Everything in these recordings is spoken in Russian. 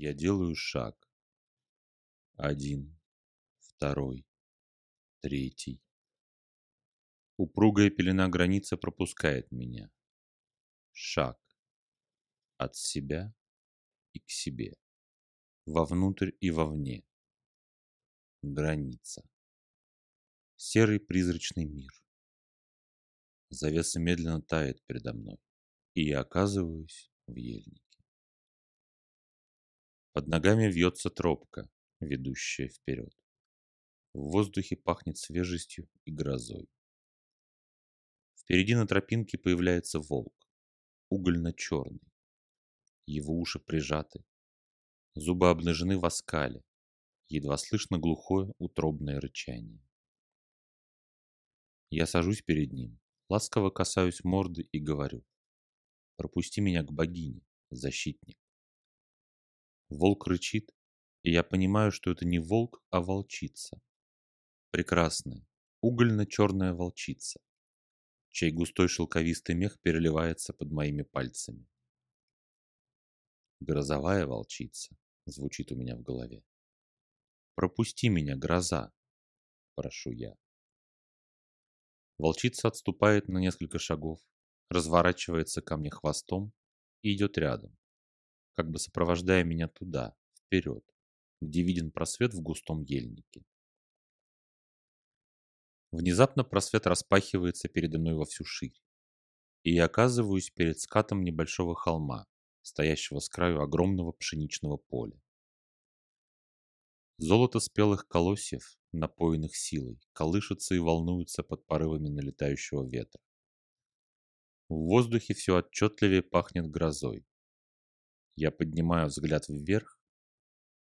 Я делаю шаг. Один, второй, третий. Упругая пелена границы пропускает меня. Шаг. От себя и к себе. Вовнутрь и вовне. Граница. Серый призрачный мир. Завеса медленно тает передо мной, и я оказываюсь в ельнике. Под ногами вьется тропка, ведущая вперед. В воздухе пахнет свежестью и грозой. Впереди на тропинке появляется волк, угольно-черный. Его уши прижаты, зубы обнажены в оскале, едва слышно глухое утробное рычание. Я сажусь перед ним, ласково касаюсь морды и говорю. Пропусти меня к богине, защитник. Волк рычит, и я понимаю, что это не волк, а волчица. Прекрасная, угольно-черная волчица, чей густой шелковистый мех переливается под моими пальцами. Грозовая волчица звучит у меня в голове. Пропусти меня, гроза, прошу я. Волчица отступает на несколько шагов, разворачивается ко мне хвостом и идет рядом, как бы сопровождая меня туда, вперед, где виден просвет в густом ельнике. Внезапно просвет распахивается передо мной во всю ширь, и я оказываюсь перед скатом небольшого холма, стоящего с краю огромного пшеничного поля. Золото спелых колосьев, напоенных силой, колышется и волнуется под порывами налетающего ветра. В воздухе все отчетливее пахнет грозой. Я поднимаю взгляд вверх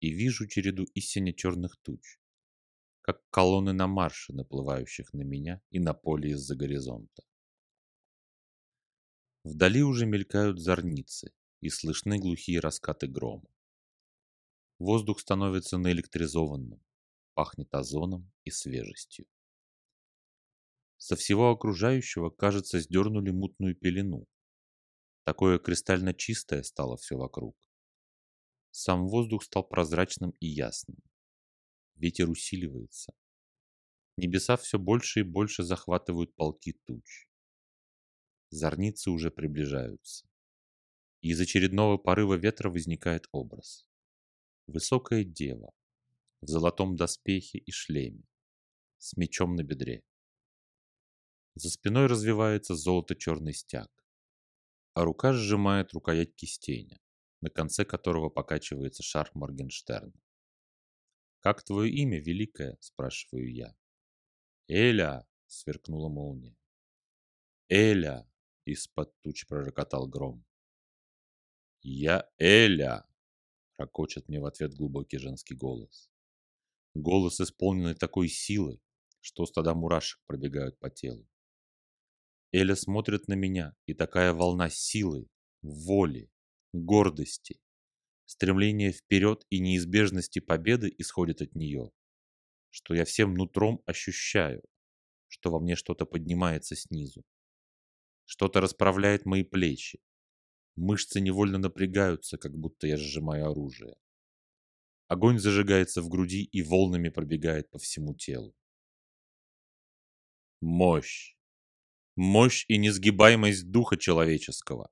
и вижу череду истинно черных туч, как колонны на марше, наплывающих на меня и на поле из-за горизонта. Вдали уже мелькают зорницы и слышны глухие раскаты грома. Воздух становится наэлектризованным, пахнет озоном и свежестью. Со всего окружающего, кажется, сдернули мутную пелену. Такое кристально чистое стало все вокруг. Сам воздух стал прозрачным и ясным. Ветер усиливается. Небеса все больше и больше захватывают полки туч. Зорницы уже приближаются. Из очередного порыва ветра возникает образ высокая дева в золотом доспехе и шлеме, с мечом на бедре. За спиной развивается золото-черный стяг, а рука сжимает рукоять кистеня, на конце которого покачивается шар Моргенштерна. «Как твое имя, Великая?» – спрашиваю я. «Эля!» – сверкнула молния. «Эля!» – из-под туч пророкотал гром. «Я Эля!» Рокочет мне в ответ глубокий женский голос. Голос, исполненный такой силы, что стада мурашек пробегают по телу. Эля смотрит на меня, и такая волна силы, воли, гордости, стремления вперед и неизбежности победы исходит от нее, что я всем нутром ощущаю, что во мне что-то поднимается снизу. Что-то расправляет мои плечи, Мышцы невольно напрягаются, как будто я сжимаю оружие. Огонь зажигается в груди и волнами пробегает по всему телу. Мощь. Мощь и несгибаемость духа человеческого.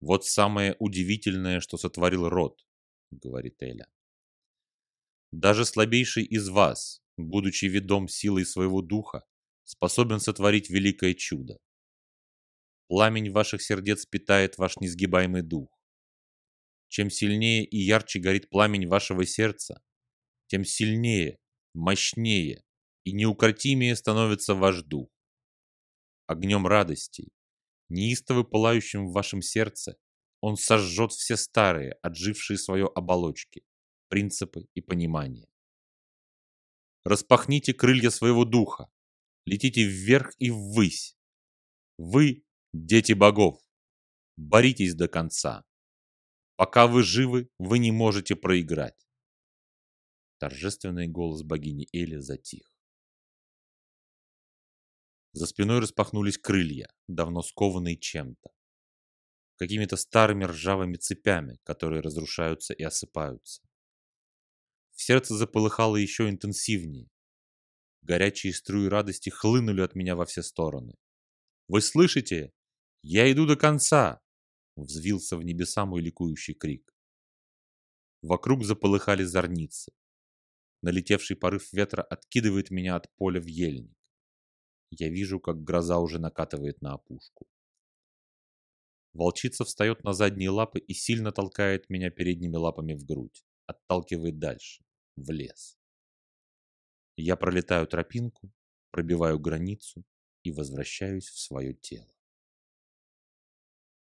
Вот самое удивительное, что сотворил род, говорит Эля. Даже слабейший из вас, будучи ведом силой своего духа, способен сотворить великое чудо. Пламень ваших сердец питает ваш несгибаемый дух. Чем сильнее и ярче горит пламень вашего сердца, тем сильнее, мощнее и неукротимее становится ваш дух. Огнем радостей, неистово пылающим в вашем сердце, он сожжет все старые, отжившие свое оболочки, принципы и понимание. Распахните крылья своего духа, летите вверх и ввысь. Вы Дети богов, боритесь до конца. Пока вы живы, вы не можете проиграть. Торжественный голос богини Эли затих. За спиной распахнулись крылья, давно скованные чем-то. какими-то старыми ржавыми цепями, которые разрушаются и осыпаются. В сердце заполыхало еще интенсивнее. Горячие струи радости хлынули от меня во все стороны. «Вы слышите? Я иду до конца!» Взвился в небеса мой ликующий крик. Вокруг заполыхали зорницы. Налетевший порыв ветра откидывает меня от поля в ельник. Я вижу, как гроза уже накатывает на опушку. Волчица встает на задние лапы и сильно толкает меня передними лапами в грудь, отталкивает дальше, в лес. Я пролетаю тропинку, пробиваю границу и возвращаюсь в свое тело.